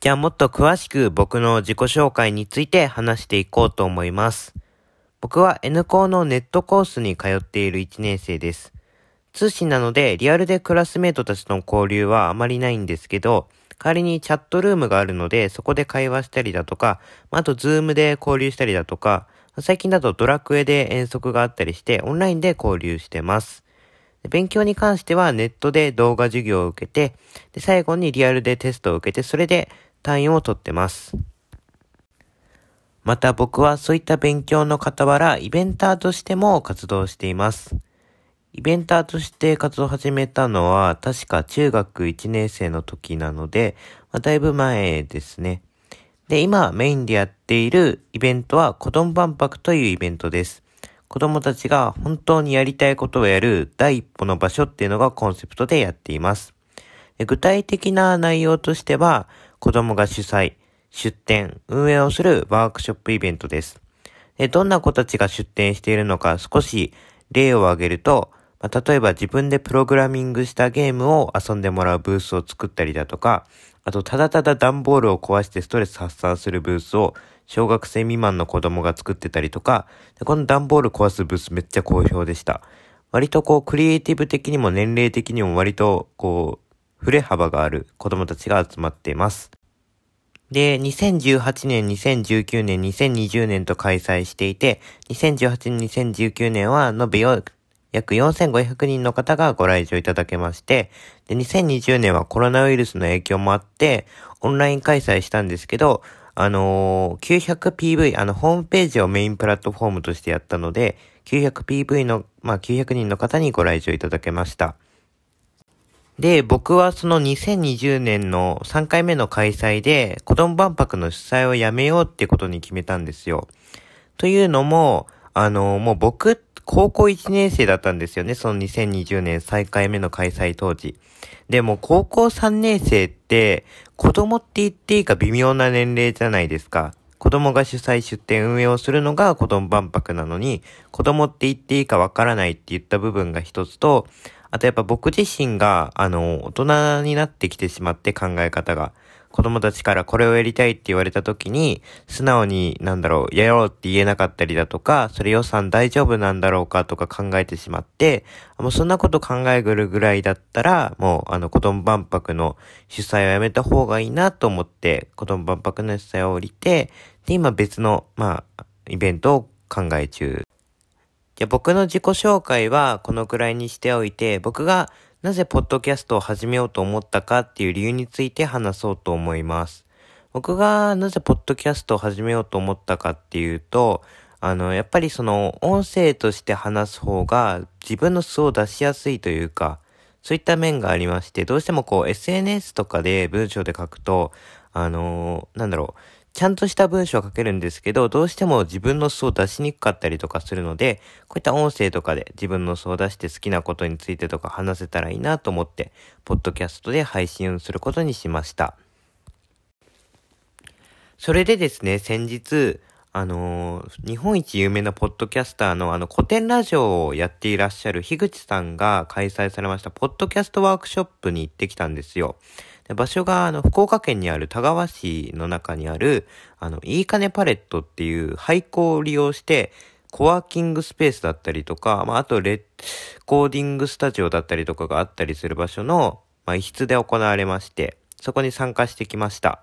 じゃあもっと詳しく僕の自己紹介について話していこうと思います。僕は N 校のネットコースに通っている1年生です。通信なのでリアルでクラスメートたちとの交流はあまりないんですけど、代わりにチャットルームがあるので、そこで会話したりだとか、あとズームで交流したりだとか、最近だとドラクエで遠足があったりして、オンラインで交流してます。勉強に関してはネットで動画授業を受けて、で最後にリアルでテストを受けて、それで単位を取ってます。また僕はそういった勉強の傍ら、イベンターとしても活動しています。イベンターとして活動始めたのは、確か中学1年生の時なので、まあ、だいぶ前ですね。で、今メインでやっているイベントは、子供万博というイベントです。子供たちが本当にやりたいことをやる第一歩の場所っていうのがコンセプトでやっています。具体的な内容としては、子供が主催、出展、運営をするワークショップイベントです。どんな子たちが出展しているのか少し例を挙げると、まあ、例えば自分でプログラミングしたゲームを遊んでもらうブースを作ったりだとか、あとただただ段ボールを壊してストレス発散するブースを小学生未満の子供が作ってたりとか、この段ボール壊すブースめっちゃ好評でした。割とこう、クリエイティブ的にも年齢的にも割とこう、触れ幅がある子供たちが集まっています。で、2018年、2019年、2020年と開催していて、2018年、2019年は延べ約4500人の方がご来場いただけまして、で、2020年はコロナウイルスの影響もあって、オンライン開催したんですけど、あのー、900PV、あの、ホームページをメインプラットフォームとしてやったので、900PV の、まあ、900人の方にご来場いただけました。で、僕はその2020年の3回目の開催で、子供万博の主催をやめようってことに決めたんですよ。というのも、あの、もう僕、高校1年生だったんですよね、その2020年3回目の開催当時。でも高校3年生って子供って言っていいか微妙な年齢じゃないですか。子供が主催出展運営をするのが子供万博なのに、子供って言っていいかわからないって言った部分が一つと、あとやっぱ僕自身が、あの、大人になってきてしまって考え方が。子供たちからこれをやりたいって言われた時に、素直に、なんだろう、やろうって言えなかったりだとか、それ予算大丈夫なんだろうかとか考えてしまって、もうそんなこと考えぐるぐらいだったら、もう、あの、子供万博の主催をやめた方がいいなと思って、子供万博の主催を降りて、で、今別の、まあ、イベントを考え中。じゃ僕の自己紹介はこのくらいにしておいて、僕がなぜポッドキャストを始めようと思ったかっていう理由について話そうと思います。僕がなぜポッドキャストを始めようと思ったかっていうと、あの、やっぱりその音声として話す方が自分の素を出しやすいというか、そういった面がありまして、どうしてもこう SNS とかで文章で書くと、あのなんだろう、ちゃんとした文章を書けるんですけど、どうしても自分の素を出しにくかったりとかするので、こういった音声とかで自分の素を出して好きなことについてとか話せたらいいなと思って、ポッドキャストで配信をすることにしました。それでですね、先日、あのー、日本一有名なポッドキャスターのあの古典ラジオをやっていらっしゃる樋口さんが開催されましたポッドキャストワークショップに行ってきたんですよ。場所が、あの、福岡県にある田川市の中にある、あの、いいかねパレットっていう廃校を利用して、コワーキングスペースだったりとか、まあ、あとレコーディングスタジオだったりとかがあったりする場所の、まあ、一室で行われまして、そこに参加してきました。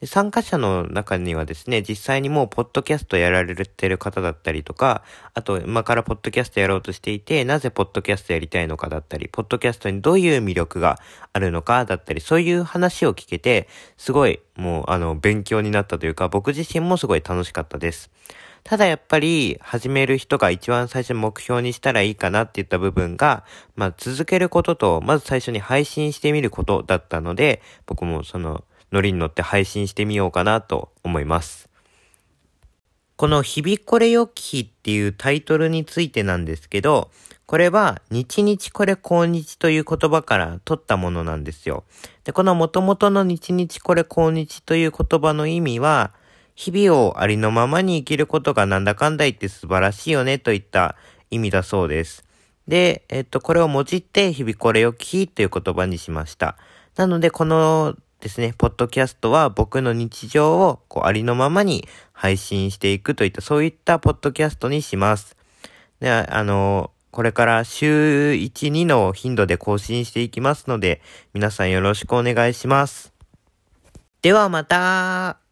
で参加者の中にはですね、実際にもうポッドキャストやられてる方だったりとか、あと今からポッドキャストやろうとしていて、なぜポッドキャストやりたいのかだったり、ポッドキャストにどういう魅力があるのかだったり、そういう話を聞けて、すごいもうあの勉強になったというか、僕自身もすごい楽しかったです。ただやっぱり始める人が一番最初目標にしたらいいかなって言った部分が、まあ続けることと、まず最初に配信してみることだったので、僕もそのノリに乗って配信してみようかなと思います。この日々これよき日っていうタイトルについてなんですけど、これは日日これ今日という言葉から取ったものなんですよ。で、この元々の日日これ今日という言葉の意味は、日々をありのままに生きることがなんだかんだ言って素晴らしいよねといった意味だそうです。で、えっと、これをもじって日々これよき日という言葉にしました。なので、このですね、ポッドキャストは僕の日常をこうありのままに配信していくといった、そういったポッドキャストにします。で、あの、これから週1、2の頻度で更新していきますので、皆さんよろしくお願いします。ではまた